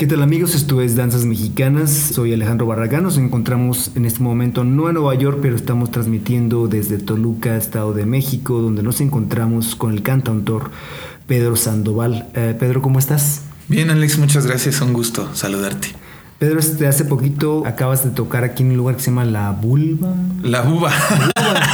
¿Qué tal amigos? Esto es Danzas Mexicanas. Soy Alejandro Barragán. Nos encontramos en este momento no en Nueva York, pero estamos transmitiendo desde Toluca, Estado de México, donde nos encontramos con el cantautor Pedro Sandoval. Eh, Pedro, ¿cómo estás? Bien, Alex, muchas gracias. Un gusto saludarte. Pedro, este, hace poquito acabas de tocar aquí en un lugar que se llama La Vulva. La Buba.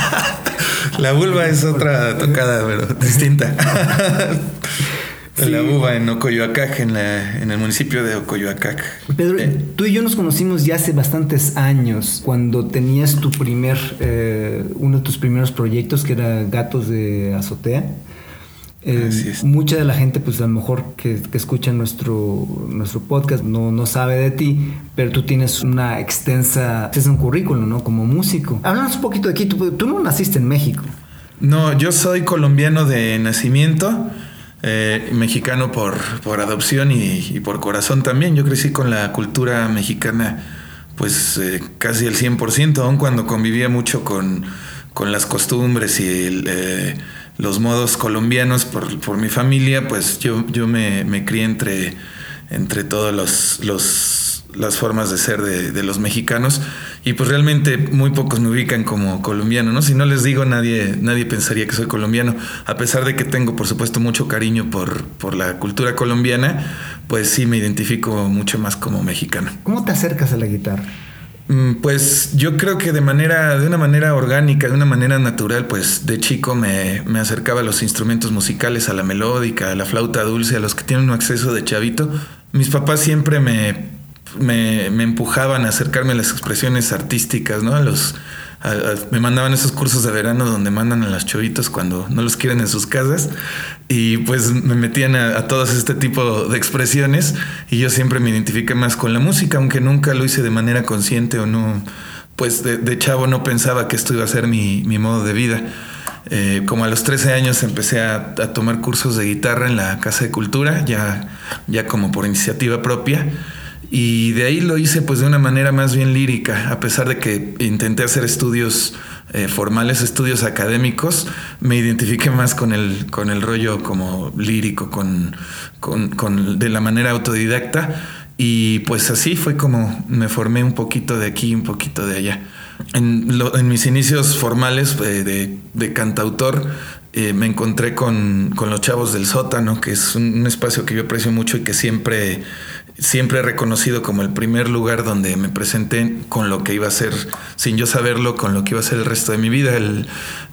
La Vulva es otra tocada, pero distinta. La uva en Ocoyoacac, en, en el municipio de Ocoyoacac. Pedro, eh. tú y yo nos conocimos ya hace bastantes años, cuando tenías tu primer, eh, uno de tus primeros proyectos, que era Gatos de Azotea. Eh, mucha de la gente, pues a lo mejor que, escucha nuestro, nuestro podcast no, no sabe de ti, pero tú tienes una extensa, es un currículum, ¿no? Como músico. Háblanos un poquito de aquí, tú, tú no naciste en México. No, yo soy colombiano de nacimiento. Eh, mexicano por, por adopción y, por corazón también. Yo crecí con la cultura mexicana pues eh, casi el 100%, aun cuando convivía mucho con, con las costumbres y eh, los modos colombianos por, por, mi familia, pues yo, yo me, me crié entre, entre todos los, los las formas de ser de, los mexicanos y pues realmente muy pocos me ubican como colombiano, ¿no? Si no les digo nadie, nadie pensaría que soy colombiano, a pesar de que tengo por supuesto mucho cariño por, por la cultura colombiana, pues sí me identifico mucho más como mexicano. ¿Cómo te acercas a la guitarra? Mm, pues yo creo que de manera, de una manera orgánica, de una manera natural, pues de chico me, me, acercaba a los instrumentos musicales, a la melódica, a la flauta dulce, a los que tienen un acceso de chavito. Mis papás siempre me me, empujaban a acercarme a las expresiones artísticas, ¿no? A los, me mandaban esos cursos de verano donde mandan a los chovitos cuando no los quieren en sus casas y pues me metían a, todos este tipo de expresiones y yo siempre me identifiqué más con la música, aunque nunca lo hice de manera consciente o no, pues de, chavo no pensaba que esto iba a ser mi, modo de vida. Eh, como a los 13 años empecé a, a, tomar cursos de guitarra en la Casa de Cultura, ya, ya como por iniciativa propia. Y de ahí lo hice pues de una manera más bien lírica, a pesar de que intenté hacer estudios eh, formales, estudios académicos, me identifiqué más con el, con el rollo como lírico, con, con, de la manera autodidacta. Y pues así fue como me formé un poquito de aquí, un poquito de allá. En, en mis inicios formales eh, de, de, cantautor, eh, me encontré con, con, los chavos del sótano, que es un, un, espacio que yo aprecio mucho y que siempre siempre he reconocido como el primer lugar donde me presenté con lo que iba a ser, sin yo saberlo, con lo que iba a ser el resto de mi vida.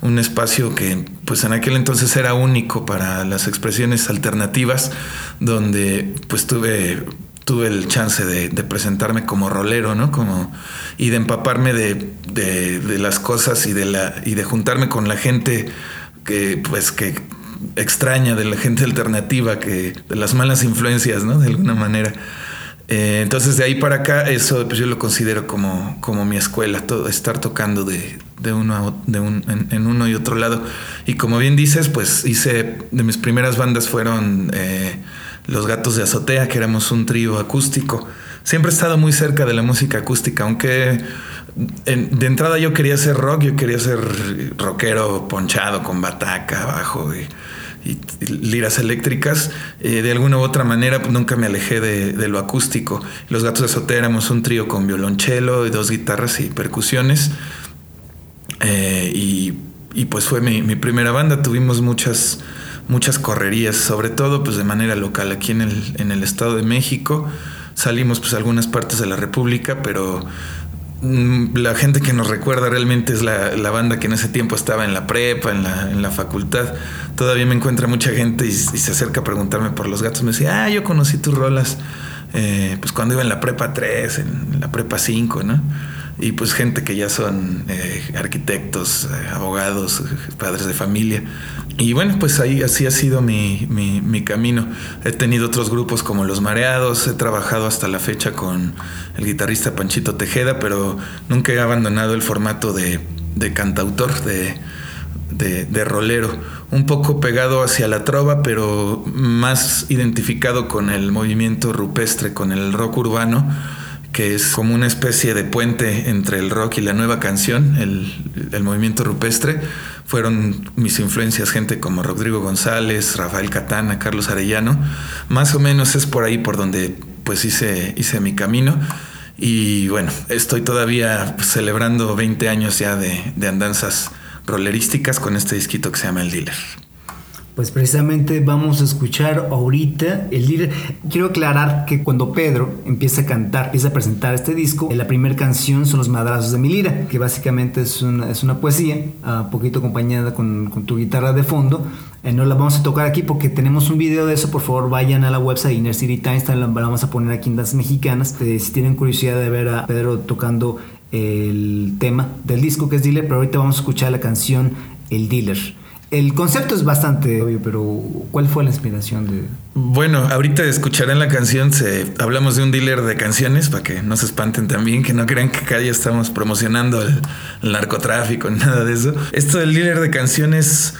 un espacio que pues en aquel entonces era único para las expresiones alternativas, donde pues tuve tuve el chance de, presentarme como rolero, ¿no? Como, y de empaparme de, de, las cosas y de, la, y de juntarme con la gente que, pues, que extraña, de la gente alternativa, que, de las malas influencias, ¿no? De alguna manera. Eh, entonces de ahí para acá, eso pues yo lo considero como, como mi escuela, todo, estar tocando de, de uno, de un, en, uno y otro lado. Y como bien dices, pues hice, de mis primeras bandas fueron eh, Los Gatos de Azotea, que éramos un trío acústico. Siempre he estado muy cerca de la música acústica, aunque de entrada yo quería ser rock, yo quería ser rockero ponchado con bataca abajo y, liras eléctricas. Eh, de alguna u otra manera pues, nunca me alejé de, lo acústico. Los Gatos de Azotea éramos un trío con violonchelo y dos guitarras y percusiones. Eh, y, pues fue mi, primera banda. Tuvimos muchas, muchas correrías, sobre todo pues de manera local aquí en el, Estado de México. Salimos pues a algunas partes de la República, pero la gente que nos recuerda realmente es la, banda que en ese tiempo estaba en la prepa, en la, en la facultad. Todavía me encuentra mucha gente y, se acerca a preguntarme por los gatos. Me decía, ah, yo conocí tus rolas eh, pues cuando iba en la prepa 3, en, la prepa 5, ¿no? Y pues gente que ya son eh, arquitectos, eh, abogados, padres de familia. Y bueno, pues ahí así ha sido mi, camino. He tenido otros grupos como Los Mareados, he trabajado hasta la fecha con el guitarrista Panchito Tejeda, pero nunca he abandonado el formato de, cantautor, de, de, rolero. Un poco pegado hacia la trova, pero más identificado con el movimiento rupestre, con el rock urbano que es como una especie de puente entre el rock y la nueva canción, el, movimiento rupestre. Fueron mis influencias gente como Rodrigo González, Rafael Catana, Carlos Arellano. Más o menos es por ahí por donde pues hice, hice mi camino. Y bueno, estoy todavía celebrando 20 años ya de, de andanzas rolerísticas con este disquito que se llama El Dealer. Pues precisamente vamos a escuchar ahorita el líder. Quiero aclarar que cuando Pedro empieza a cantar, empieza a presentar este disco, la primera canción son Los Madrazos de mi lira, que básicamente es una, es una poesía, un poquito acompañada con, con, tu guitarra de fondo. Eh, no la vamos a tocar aquí porque tenemos un video de eso. Por favor, vayan a la website Inner City Times, la vamos a poner aquí en las mexicanas. Eh, si tienen curiosidad de ver a Pedro tocando el tema del disco que es Dealer, pero ahorita vamos a escuchar la canción El Dealer. El concepto es bastante obvio, pero ¿cuál fue la inspiración de...? Bueno, ahorita escucharán la canción, se, hablamos de un dealer de canciones, para que no se espanten también, que no crean que acá ya estamos promocionando el, narcotráfico ni nada de eso. Esto del dealer de canciones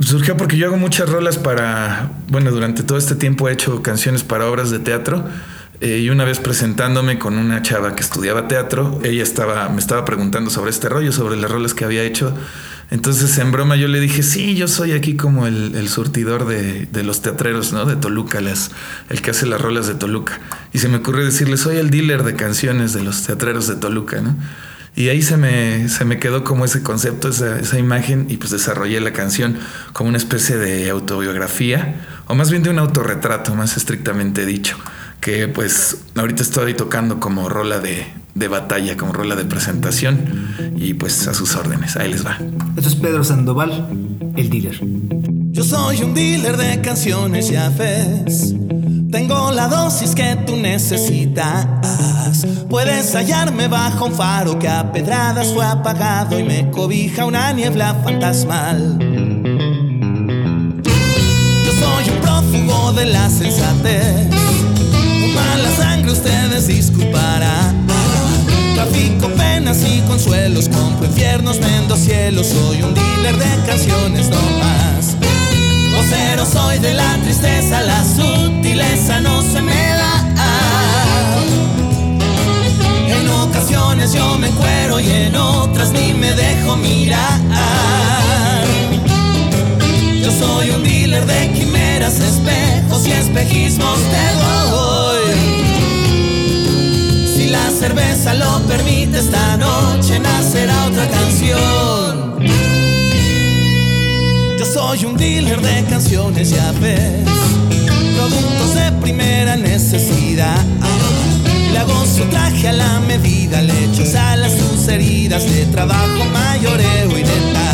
surgió porque yo hago muchas rolas para... Bueno, durante todo este tiempo he hecho canciones para obras de teatro. Eh, y una vez presentándome con una chava que estudiaba teatro, ella estaba, me estaba preguntando sobre este rollo, sobre las rolas que había hecho. Entonces, en broma, yo le dije, sí, yo soy aquí como el, surtidor de, los teatreros, ¿no? De Toluca, las, el que hace las rolas de Toluca. Y se me ocurrió decirle, soy el dealer de canciones de los teatreros de Toluca, ¿no? Y ahí se me, se me quedó como ese concepto, esa, esa imagen, y pues desarrollé la canción como una especie de autobiografía, o más bien de un autorretrato, más estrictamente dicho que pues ahorita estoy tocando como rola de, de, batalla, como rola de presentación y pues a sus órdenes, ahí les va. Esto es Pedro Sandoval, el dealer. Yo soy un dealer de canciones, ya ves. Tengo la dosis que tú necesitas. Puedes hallarme bajo un faro que a pedradas fue apagado y me cobija una niebla fantasmal. Yo soy un prófugo de la sensatez ustedes disculparán. Trafico penas y consuelos, compro infiernos, vendo cielos. Soy un dealer de canciones no más. Vocero soy de la tristeza, la sutileza no se me da. En ocasiones yo me encuero y en otras ni me dejo mirar. Yo soy un dealer de quimeras, espejos y espejismos te doy. Cerveza lo permite, esta noche nacerá otra canción. Yo soy un dealer de canciones, ya ves. Productos de primera necesidad. Le hago su traje a la medida, le echo sal a sus heridas de trabajo mayoreo y dental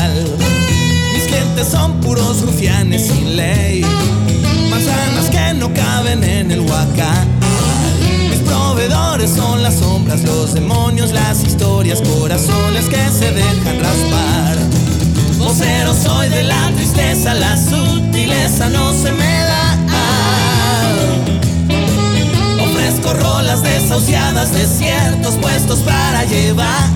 son puros rufianes sin ley. Manzanas que no caben en el huacán. Los demonios, las historias, corazones que se dejan raspar. Vocero soy de la tristeza, la sutileza no se me da. Ofrezco rolas desahuciadas, desiertos puestos para llevar.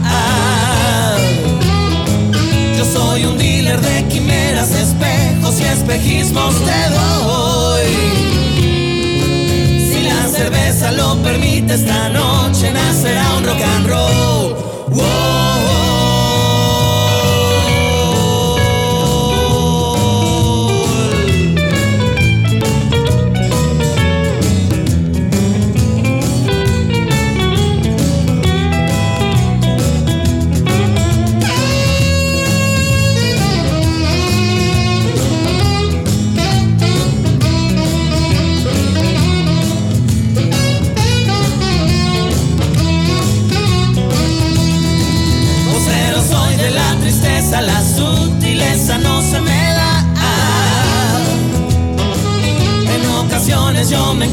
Yo soy un dealer de quimeras, espejos y espejismos cerveza lo permite, esta noche nacerá un rock and roll.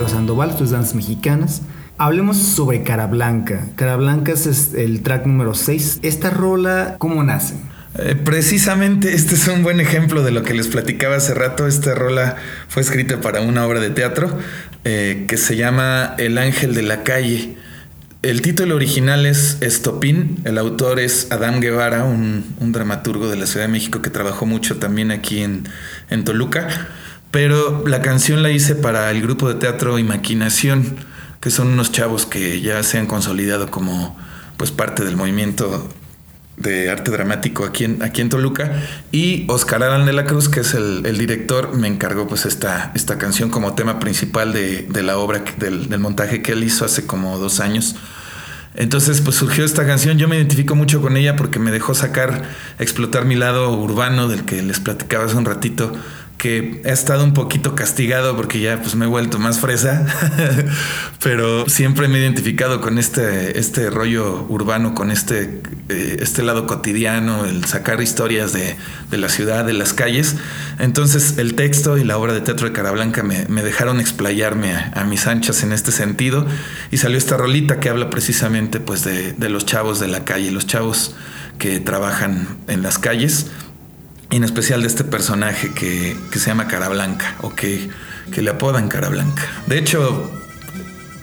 rock and roll. mexicanas. Hablemos sobre Cara Blanca. Cara Blanca es el track número 6. ¿Esta rola cómo nace? Eh, precisamente este es un buen ejemplo de lo que les platicaba hace rato. Esta rola fue escrita para una obra de teatro eh, que se llama El Ángel de la Calle. el título original es Estopín, el autor es Adán Guevara, un, dramaturgo de la Ciudad de México que trabajó mucho también aquí en, en Toluca, pero la canción la hice para el grupo de teatro Imaginación, que son unos chavos que ya se han consolidado como pues parte del movimiento de arte dramático aquí en, aquí en Toluca. Y Oscar Adán de la Cruz, que es el, director, me encargó pues esta, esta canción como tema principal de, la obra, del, del, montaje que él hizo hace como dos años. Entonces pues surgió esta canción, yo me identifico mucho con ella porque me dejó sacar, explotar mi lado urbano del que les platicaba hace un ratito que he estado un poquito castigado porque ya pues me he vuelto más fresa, pero siempre me he identificado con este, este rollo urbano, con este, eh, este lado cotidiano, el sacar historias de, la ciudad, de las calles. Entonces el texto y la obra de teatro de Carablanca me, me dejaron explayarme a, mis anchas en este sentido y salió esta rolita que habla precisamente pues de, de los chavos de la calle, los chavos que trabajan en las calles en especial de este personaje que, se llama Cara Blanca o que, que le apodan Cara Blanca. De hecho,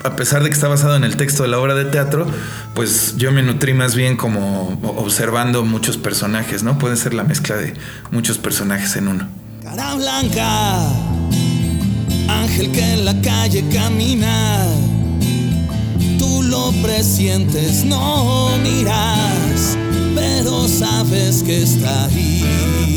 a pesar de que está basado en el texto de la obra de teatro, pues yo me nutrí más bien como observando muchos personajes, ¿no? Puede ser la mezcla de muchos personajes en uno. Cara blanca, ángel que en la calle camina, tú lo presientes, no miras, pero sabes que está ahí.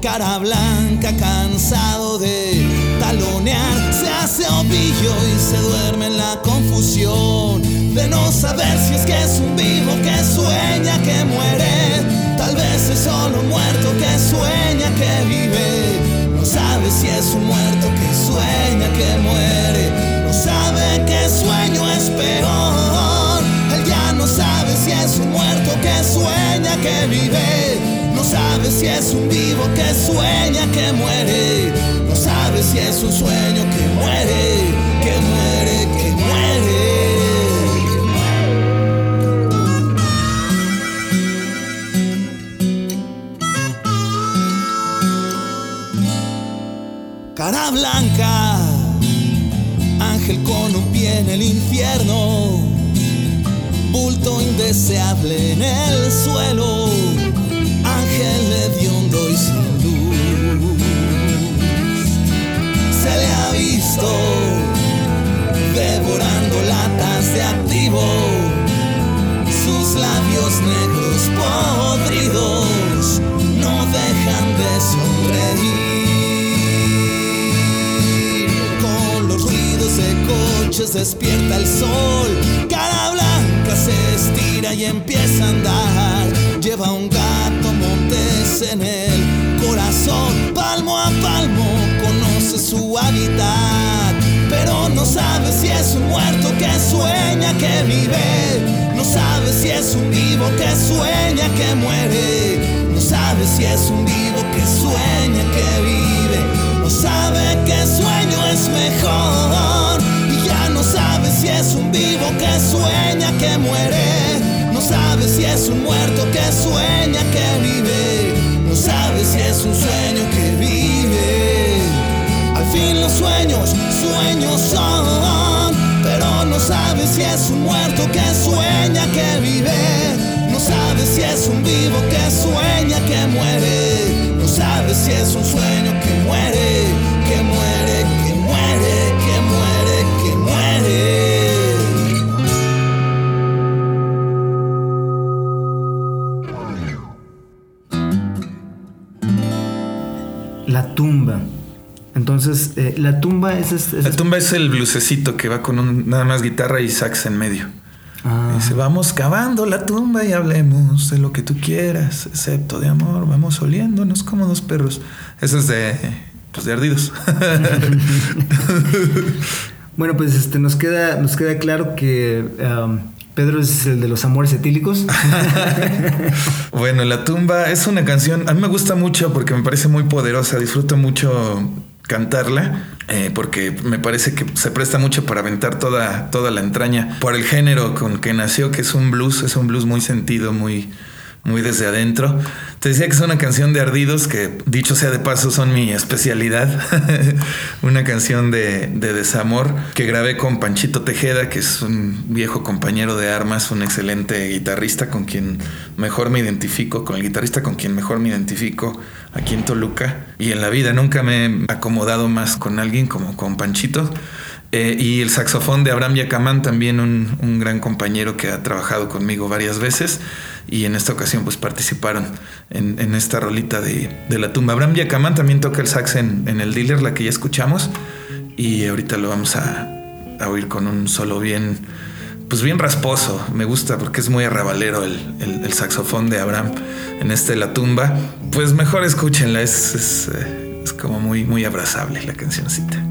Cara blanca cansado de talonear, se hace ovillo y se duerme en la confusión de no saber si es que es un vivo que sueña que muere, tal vez es solo muerto que sueña que vive, no sabe si es un muerto que sueña que muere, no sabe que sueño es peor, él ya no sabe si es un muerto que sueña que vive, no sabe si es un vivo que sueña que muere si es un sueño que muere, que muere, que muere. Cara blanca, ángel con un pie en el infierno, bulto indeseable en el suelo, ángel hediondo y sin devorando latas de activo, sus labios negros podridos no dejan de sonreír. Con los ruidos de coches despierta el sol, cara blanca se estira y empieza a andar, lleva un gato montes en el corazón, palmo a palmo conoce su hábitat. Pero no sabe si es un muerto que sueña que vive, no sabe si es un vivo que sueña que muere, no sabe si es un vivo que sueña que vive, no sabe que sueño es mejor. Y ya no sabe si es un vivo que sueña que muere, no sabe si es un muerto que sueña que vive, no sabe si es un sueño que vive. Al fin los sueños sueños son, pero no sabe si es un muerto que sueña que vive, no sabe si es un vivo que sueña que muere, no sabe si es un sueño que muere, la tumba es, La tumba es el blusecito que va con nada más guitarra y sax en medio. Ah. Dice, vamos cavando la tumba y hablemos de lo que tú quieras, excepto de amor, vamos oliéndonos como dos perros. Eso es de, pues de ardidos. bueno, pues este, nos, queda, nos queda claro que um, Pedro es el de los amores etílicos. bueno, La tumba es una canción, a mí me gusta mucho porque me parece muy poderosa, disfruto mucho cantarla eh, porque me parece que se presta mucho para aventar toda, toda la entraña por el género con que nació, que es un blues, es un blues muy sentido, muy, muy desde adentro. Te decía que es una canción de ardidos que, dicho sea de paso, son mi especialidad. una canción de, desamor que grabé con Panchito Tejeda, que es un viejo compañero de armas, un excelente guitarrista con quien mejor me identifico, con el guitarrista con quien mejor me identifico aquí en Toluca. Y en la vida nunca me he acomodado más con alguien como con Panchito. Eh, y el saxofón de Abraham Yacamán, también un, gran compañero que ha trabajado conmigo varias veces y en esta ocasión pues participaron en, esta rolita de, la tumba. Abraham Yacamán también toca el sax en, el dealer, la que ya escuchamos, y ahorita lo vamos a, oír con un solo bien, pues bien rasposo. Me gusta porque es muy arrabalero el, saxofón de Abraham en este La tumba. Pues mejor escúchenla, es, es, eh, es como muy, muy abrazable la cancioncita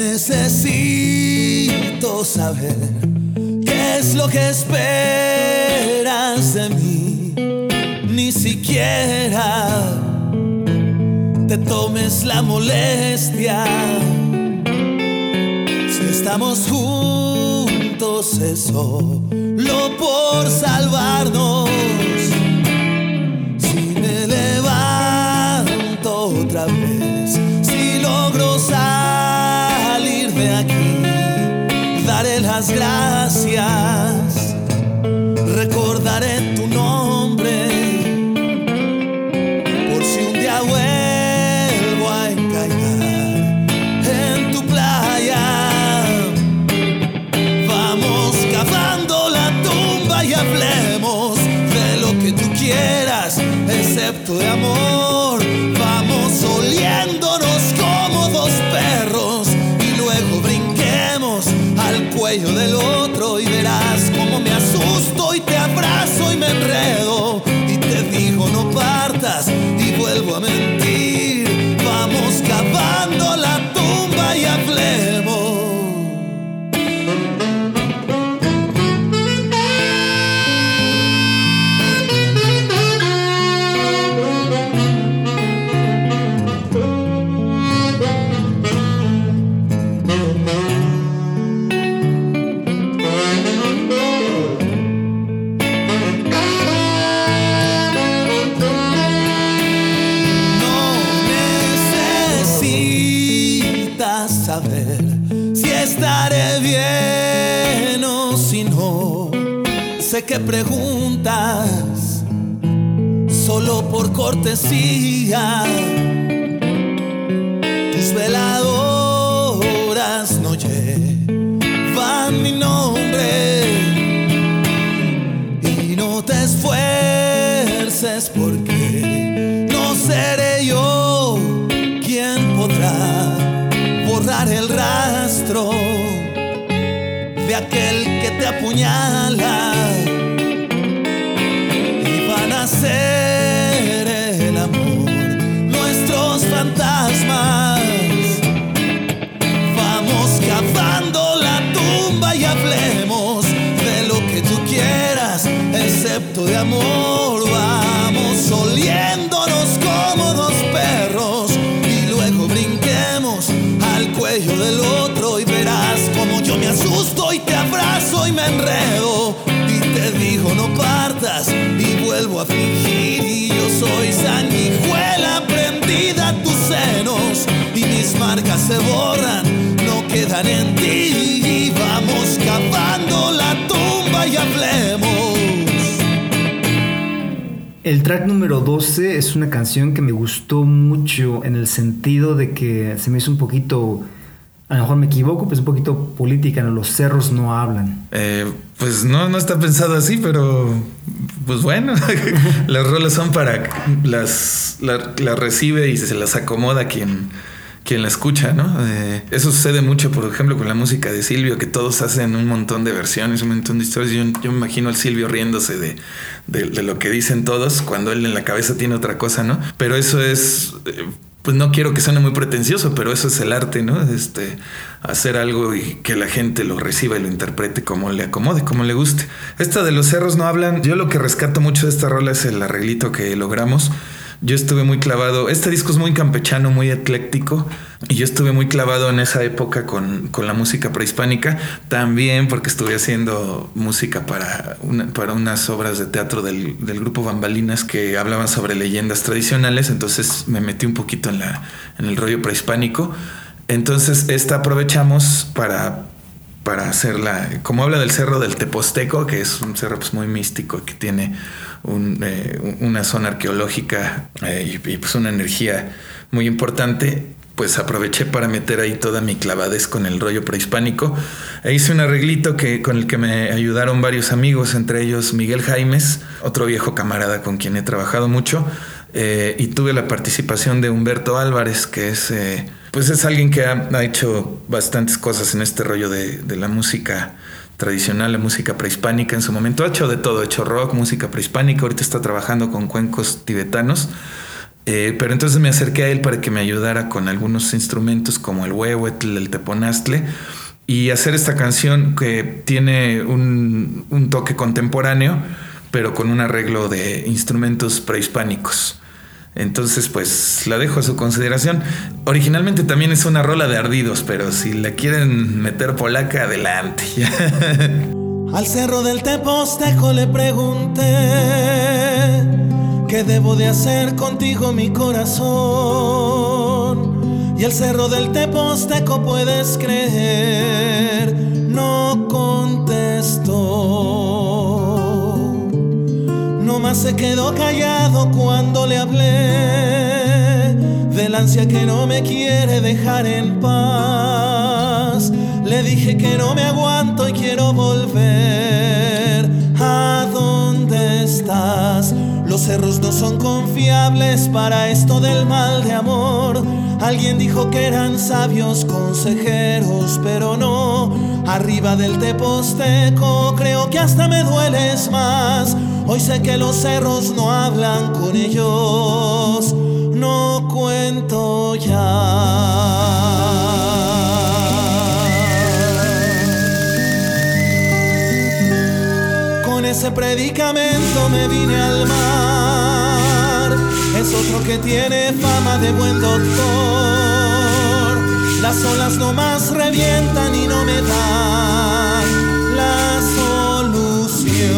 necesito saber qué es lo que esperas de mí. Ni siquiera te tomes la molestia. Estamos juntos es solo por salvarnos. Que preguntas solo por cortesía. Tus veladoras no llevan mi nombre y no te esfuerces porque no seré yo quien podrá borrar el rastro de aquel que te apuñala de amor. Vamos oliéndonos como dos perros. Y luego brinquemos al cuello del otro y verás como yo me asusto y te abrazo y me enredo. Y te digo no partas y vuelvo a fingir. Y yo soy sanguijuela prendida a tus senos. Y mis marcas se borran, no quedan en ti. Y vamos cavando El track número 12 es una canción que me gustó mucho en el sentido de que se me hizo un poquito a lo mejor me equivoco, pues un poquito política, ¿no? Los cerros no hablan. Eh, pues no, no está pensado así, pero pues bueno, las rolas son para las, las recibe y se las acomoda quien, quien la escucha, ¿no? Eh, eso sucede mucho, por ejemplo, con la música de Silvio, que todos hacen un montón de versiones, un montón de historias. Yo, yo me imagino al Silvio riéndose de, de, lo que dicen todos cuando él en la cabeza tiene otra cosa, ¿no? Pero eso es... Eh, pues no quiero que suene muy pretencioso, pero eso es el arte, ¿no? Este, hacer algo y que la gente lo reciba y lo interprete como le acomode, como le guste. Esta de los cerros no hablan. Yo lo que rescato mucho de esta rola es el arreglito que logramos. Yo estuve muy clavado. Este disco es muy campechano, muy ecléctico. Y yo estuve muy clavado en esa época con, la música prehispánica. También porque estuve haciendo música para, para unas obras de teatro del, grupo Bambalinas que hablaban sobre leyendas tradicionales. Entonces me metí un poquito en, la, en el rollo prehispánico. Entonces esta aprovechamos para para hacerla, como habla del cerro del Teposteco, que es un cerro pues, muy místico que tiene eh, una zona arqueológica eh, y, pues una energía muy importante, pues aproveché para meter ahí toda mi clavadez con el rollo prehispánico. E hice un arreglito que, con el que me ayudaron varios amigos, entre ellos Miguel Jaimes, otro viejo camarada con quien he trabajado mucho, eh, y tuve la participación de Humberto Álvarez, que es, pues es alguien que ha, hecho bastantes cosas en este rollo de, de la música tradicional, la música prehispánica en su momento. Ha hecho de todo, ha hecho rock, música prehispánica, ahorita está trabajando con cuencos tibetanos. Eh, pero entonces me acerqué a él para que me ayudara con algunos instrumentos como el huehuetl, el teponastle y hacer esta canción que tiene un, un toque contemporáneo, pero con un arreglo de instrumentos prehispánicos. Entonces, pues la dejo a su consideración. Originalmente también es una rola de ardidos, pero si la quieren meter polaca, adelante. Al cerro del Teposteco le pregunté qué debo de hacer contigo, mi corazón. Y el cerro del Teposteco puedes creer, no contestó se quedó callado cuando le hablé del ansia que no me quiere dejar en paz. Le dije que no me aguanto y quiero volver. ¿A dónde estás? Los cerros no son confiables para esto del mal de amor. Alguien dijo que eran sabios consejeros, pero no. Arriba del teposteco creo que hasta me dueles más. Hoy sé que los cerros no hablan con ellos. No cuento ya. Predicamento me vine al mar. Es otro que tiene fama de buen doctor. Las olas no más revientan y no me dan la solución.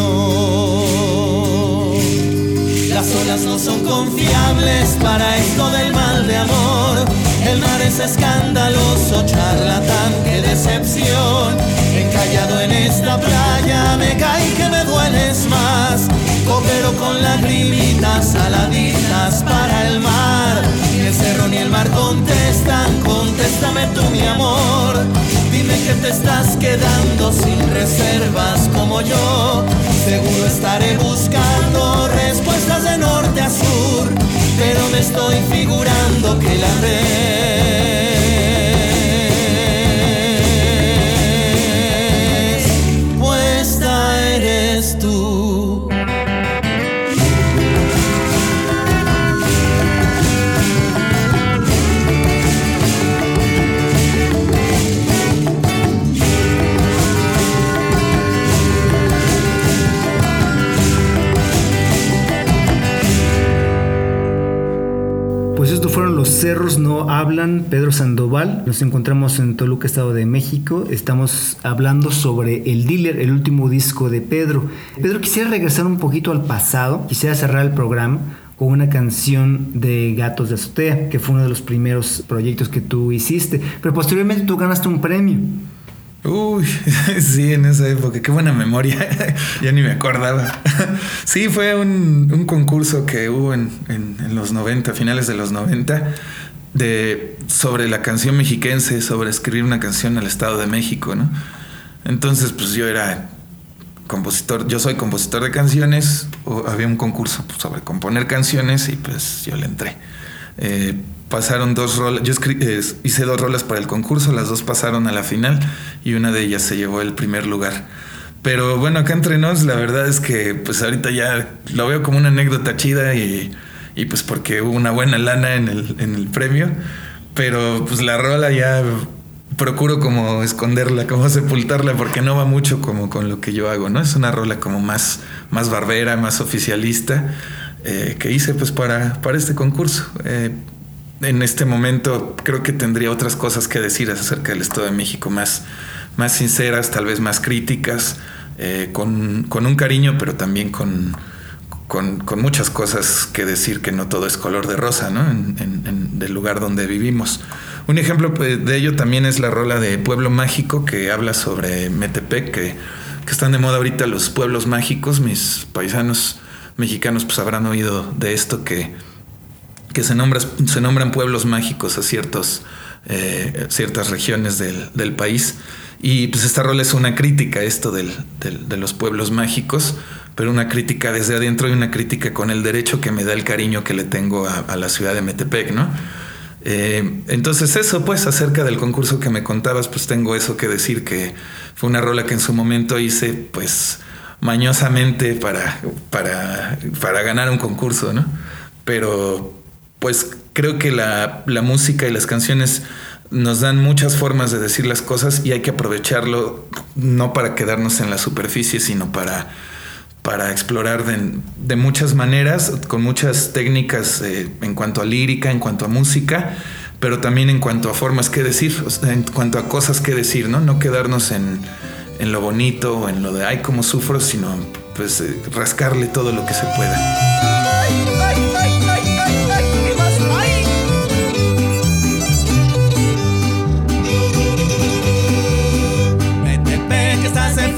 Las olas no son confiables para esto del mal de amor. El mar es escandaloso, charlatán, qué decepción. Encallado en esta playa me caí que me Copero con lagrimitas saladitas para el mar. Ni el cerro ni el mar contestan, contéstame tú mi amor. Dime que te estás quedando sin reservas como yo. Seguro estaré buscando respuestas de norte a sur, pero me estoy figurando que la red cerros no hablan, Pedro Sandoval. Nos encontramos en Toluca, Estado de México. Estamos hablando sobre El Dealer, el último disco de Pedro. Pedro, quisiera regresar un poquito al pasado. Quisiera cerrar el programa con una canción de Gatos de Azotea, que fue uno de los primeros proyectos que tú hiciste. Pero posteriormente tú ganaste un premio. Uy, sí, en esa época, qué buena memoria, ya ni me acordaba. Sí, fue un, concurso que hubo en, los 90, finales de los 90, de, sobre la canción mexiquense, sobre escribir una canción al Estado de México, ¿no? Entonces, pues yo era compositor, yo soy compositor de canciones, había un concurso sobre componer canciones y pues yo le entré. Eh, pasaron dos rolas, yo hice dos rolas para el concurso, las dos pasaron a la final y una de ellas se llevó el primer lugar. Pero bueno, acá entre nos, la verdad es que pues ahorita ya lo veo como una anécdota chida y, y pues porque hubo una buena lana en el, en el premio, pero pues la rola ya procuro como esconderla, como sepultarla, porque no va mucho como con lo que yo hago, ¿no? Es una rola como más, más barbera, más oficialista, eh, que hice pues para, para este concurso. Eh, en este momento creo que tendría otras cosas que decir acerca del Estado de México, más, más sinceras, tal vez más críticas, eh, con, con, un cariño, pero también con, con, muchas cosas que decir que no todo es color de rosa, ¿no? En, en, del lugar donde vivimos. Un ejemplo pues, de ello también es la rola de Pueblo Mágico, que habla sobre Metepec, que, que están de moda ahorita los pueblos mágicos. Mis paisanos mexicanos pues habrán oído de esto que que se, nombra, se nombran pueblos mágicos a ciertos, eh, ciertas regiones del, país. Y pues esta rol es una crítica esto del, de los pueblos mágicos, pero una crítica desde adentro y una crítica con el derecho que me da el cariño que le tengo a, la ciudad de Metepec, ¿no? Eh, entonces eso, pues, acerca del concurso que me contabas, pues tengo eso que decir, que fue una rola que en su momento hice, pues, mañosamente para, para, para ganar un concurso, ¿no? Pero pues creo que la, música y las canciones nos dan muchas formas de decir las cosas y hay que aprovecharlo no para quedarnos en la superficie, sino para, para explorar de, muchas maneras, con muchas técnicas eh, en cuanto a lírica, en cuanto a música, pero también en cuanto a formas que decir, en cuanto a cosas que decir, ¿no? No quedarnos en, lo bonito o en lo de ay, cómo sufro, sino pues eh, rascarle todo lo que se pueda.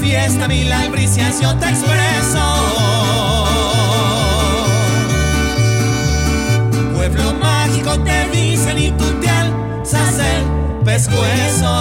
Fiesta, mil albricias yo te expreso. Pueblo mágico te dicen y tu te alzas el pescuezo.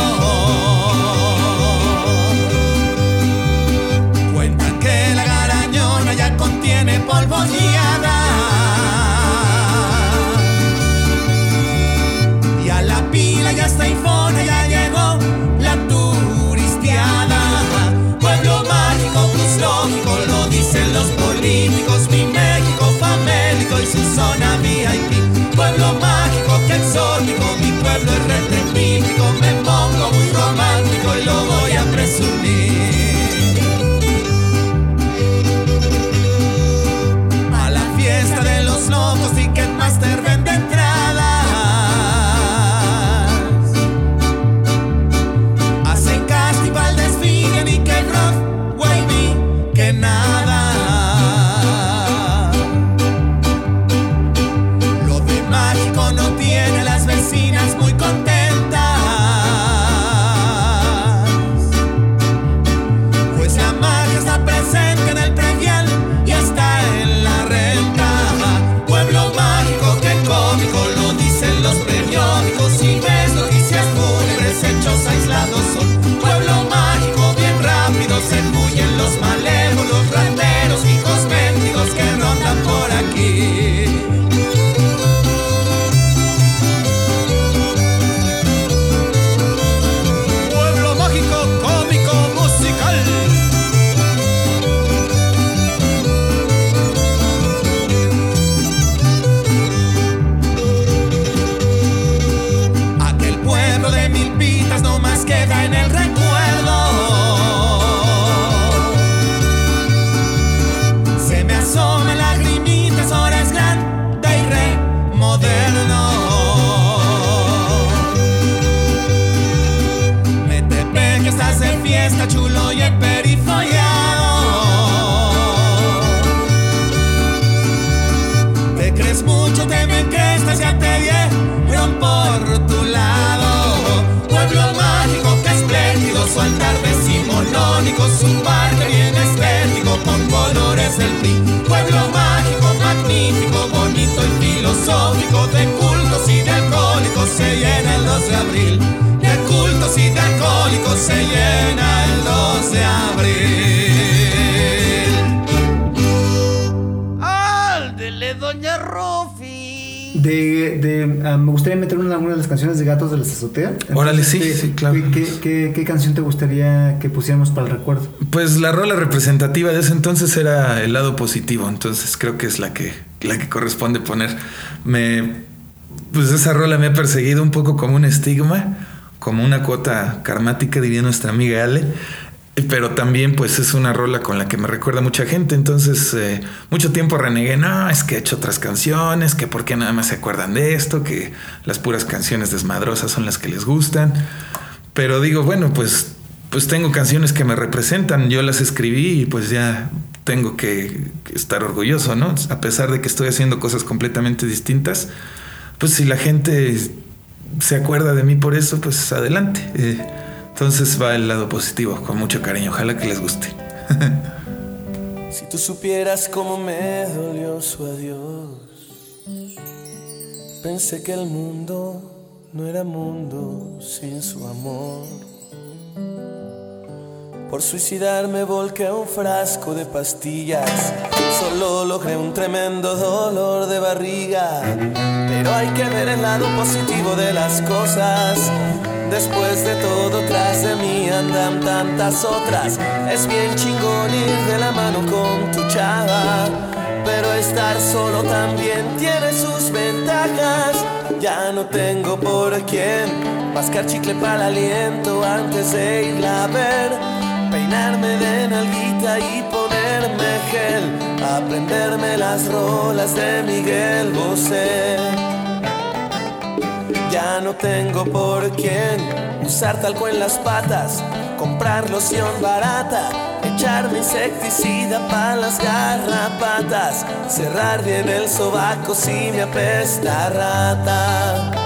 en el recuerdo. el PRI. Pueblo mágico, magnífico, bonito y filosófico, de cultos y de alcohólicos se llena el 2 de abril. De cultos y de alcohólicos se llena el 2 de abril. Áldele, doña Rufa. De, ah, me gustaría meter una, una, de las canciones de Gatos de las Azotea. Órale, sí, sí, claro. ¿qué, qué, canción te gustaría que pusiéramos para el recuerdo? Pues la rola representativa de ese entonces era el lado positivo, entonces creo que es la que, la que corresponde poner. Me, pues esa rola me ha perseguido un poco como un estigma, como una cuota karmática, diría nuestra amiga Ale pero también pues es una rola con la que me recuerda mucha gente, entonces eh, mucho tiempo renegué, no, es que he hecho otras canciones, que por qué nada más se acuerdan de esto, que las puras canciones desmadrosas son las que les gustan, pero digo, bueno, pues, pues tengo canciones que me representan, yo las escribí y pues ya tengo que estar orgulloso, ¿no? A pesar de que estoy haciendo cosas completamente distintas, pues si la gente se acuerda de mí por eso, pues adelante. Eh, entonces va el lado positivo, con mucho cariño. Ojalá que les guste. si tú supieras cómo me dolió su adiós, pensé que el mundo no era mundo sin su amor. Por suicidarme volqué un frasco de pastillas, solo logré un tremendo dolor de barriga. Pero hay que ver el lado positivo de las cosas. Después de todo, tras de mí andan tantas otras. Es bien chingón ir de la mano con tu chava. Pero estar solo también tiene sus ventajas. Ya no tengo por quién mascar chicle para aliento antes de irla a ver. Peinarme de nalguita y ponerme gel. Aprenderme las rolas de Miguel Bosé. Ya no tengo por quién usar talco en las patas, comprar loción barata, echarme insecticida para las garrapatas, cerrar bien el sobaco si me apesta rata.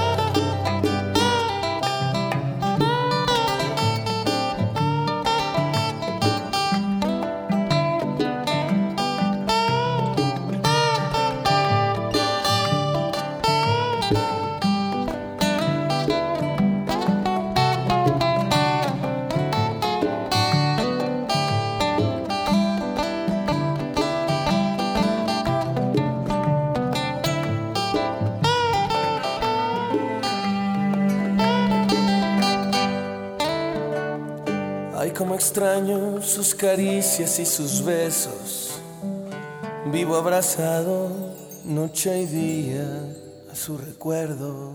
Caricias y sus besos. Vivo abrazado noche y día a su recuerdo.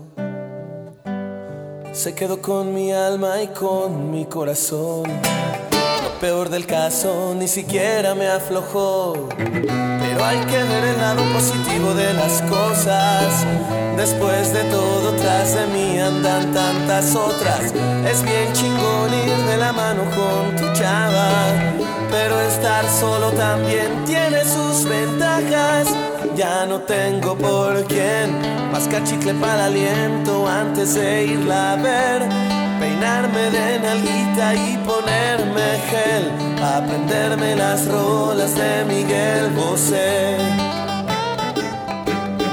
Se quedó con mi alma y con mi corazón. Lo peor del caso ni siquiera me aflojó. Pero hay que ver el lado positivo de las cosas. Después de todo, tras de mí andan tantas otras. Es bien chingón ir de la mano con tu chava. Pero estar solo también tiene sus ventajas. Ya no tengo por quién mascar chicle para aliento antes de irla a ver. Peinarme de nalguita y ponerme gel. Aprenderme las rolas de Miguel Bosé.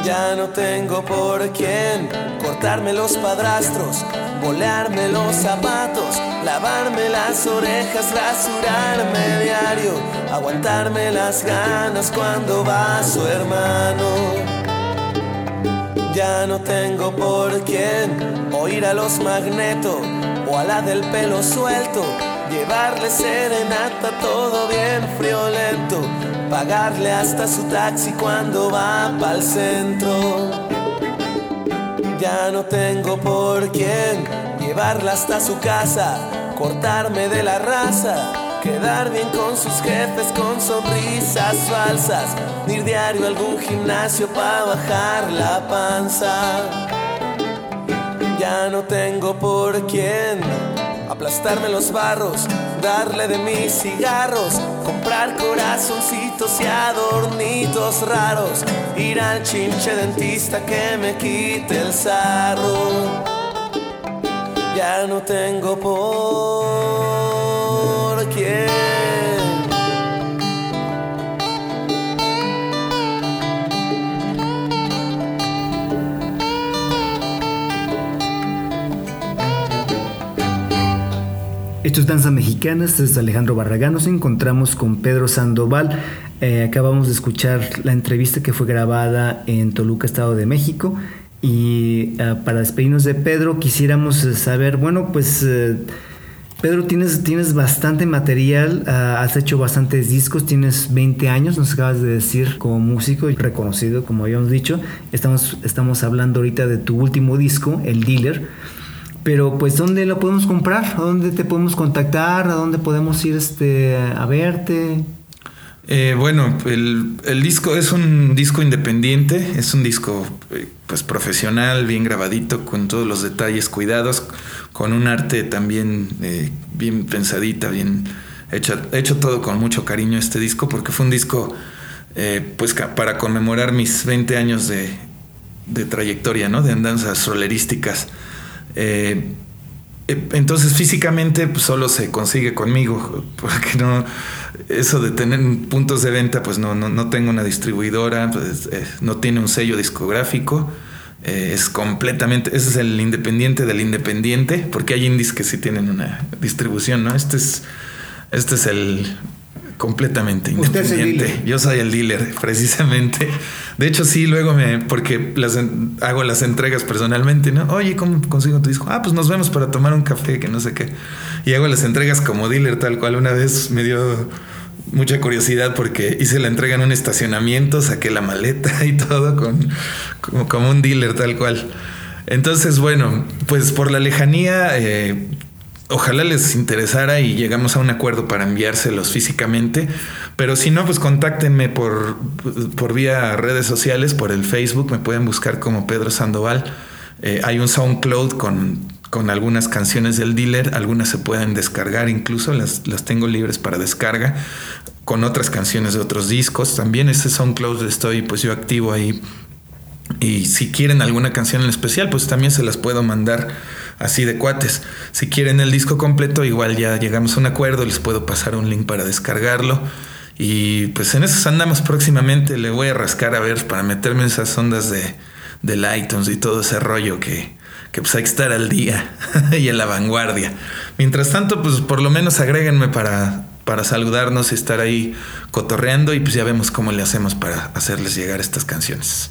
Ya no tengo por quién cortarme los padrastros, bolearme los zapatos, lavarme las orejas, rasurarme diario, aguantarme las ganas cuando va su hermano. Ya no tengo por quién oír a los magnetos o a la del pelo suelto, llevarle serenata todo bien friolento pagarle hasta su taxi cuando va pa'l centro. Ya no tengo por quién llevarla hasta su casa, cortarme de la raza, quedar bien con sus jefes con sonrisas falsas, ir diario a algún gimnasio para bajar la panza. Ya no tengo por quién aplastarme los barros, darle de mis cigarros, comprar corazoncitos y adornitos raros, ir al chinche dentista que me quite el sarro. Ya no tengo por quién. Esto es Danza Mexicana, este es Alejandro Barragán. Nos encontramos con Pedro Sandoval. Eh, acabamos de escuchar la entrevista que fue grabada en Toluca, Estado de México. Y ah, para despedirnos de Pedro, quisiéramos saber, bueno, pues eh, Pedro, tienes, tienes bastante material, ah, has hecho bastantes discos, tienes 20 años, nos acabas de decir, como músico y reconocido, como habíamos dicho. Estamos, estamos hablando ahorita de tu último disco, El Dealer. Pero pues, ¿dónde lo podemos comprar? ¿A dónde te podemos contactar? ¿A dónde podemos ir este, a verte? Eh, bueno, el, disco es un disco independiente, es un disco eh, pues profesional, bien grabadito, con todos los detalles cuidados, con un arte también eh, bien pensadita, bien hecho, hecho todo con mucho cariño este disco, porque fue un disco pues para conmemorar mis 20 años de, de trayectoria, ¿no? De andanzas rolerísticas. Entonces físicamente pues, solo se consigue conmigo, porque no eso de tener puntos de venta, pues no, no, tengo una distribuidora, pues, eh, no tiene un sello discográfico. Eh, es completamente, ese es el independiente del independiente, porque hay indies que sí tienen una distribución, ¿no? Este es, este es el completamente independiente. Yo soy el dealer, precisamente. De hecho, sí, luego me, porque las, hago las entregas personalmente, ¿no? Oye, ¿cómo consigo tu disco? Ah, pues nos vemos para tomar un café, que no sé qué. Y hago las entregas como dealer, tal cual. Una vez me dio mucha curiosidad porque hice la entrega en un estacionamiento, saqué la maleta y todo con, como, un dealer tal cual. Entonces, bueno, pues por la lejanía, eh, ojalá les interesara y llegamos a un acuerdo para enviárselos físicamente. Pero si no, pues contáctenme por, por vía redes sociales, por el Facebook, me pueden buscar como Pedro Sandoval. Eh, hay un SoundCloud con, con algunas canciones del dealer, algunas se pueden descargar incluso, las, las tengo libres para descarga, con otras canciones de otros discos. También ese SoundCloud estoy pues yo activo ahí. Y si quieren alguna canción en especial, pues también se las puedo mandar así de cuates. Si quieren el disco completo, igual ya llegamos a un acuerdo, les puedo pasar un link para descargarlo. Y pues en eso andamos próximamente. Le voy a rascar a ver para meterme en esas ondas de, del iTunes y todo ese rollo que, que pues hay que estar al día y en la vanguardia. Mientras tanto, pues por lo menos agréguenme para, para saludarnos y estar ahí cotorreando y pues ya vemos cómo le hacemos para hacerles llegar estas canciones.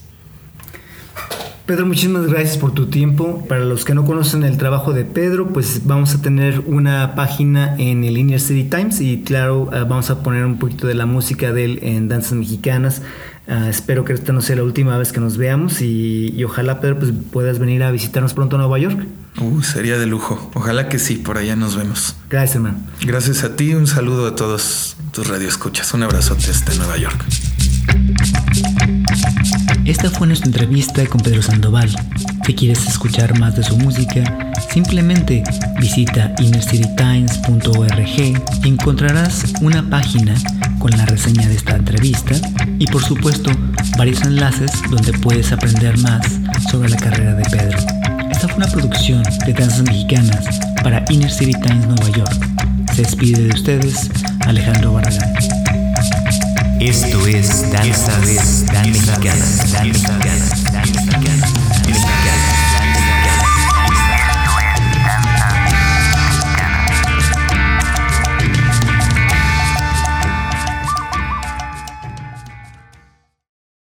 Pedro, muchísimas gracias por tu tiempo. Para los que no conocen el trabajo de Pedro, pues vamos a tener una página en el Inner City Times y claro, ah, vamos a poner un poquito de la música de él en Danzas Mexicanas. Ah, espero que esta no sea la última vez que nos veamos y, ojalá, Pedro, pues puedas venir a visitarnos pronto a Nueva York. Uh, sería de lujo. Ojalá que sí, por allá nos vemos. Gracias, hermano. Gracias a ti, un saludo a todos tus radioescuchas. Un abrazote desde Nueva York. Esta fue nuestra entrevista con Pedro Sandoval. Si quieres escuchar más de su música, simplemente visita innercitytimes.org y encontrarás una página con la reseña de esta entrevista y por supuesto varios enlaces donde puedes aprender más sobre la carrera de Pedro. Esta fue una producción de Danzas Mexicanas para Inner City Times Nueva York. Se despide de ustedes Alejandro Barragán. Esto es Danza, Danza Mexicana.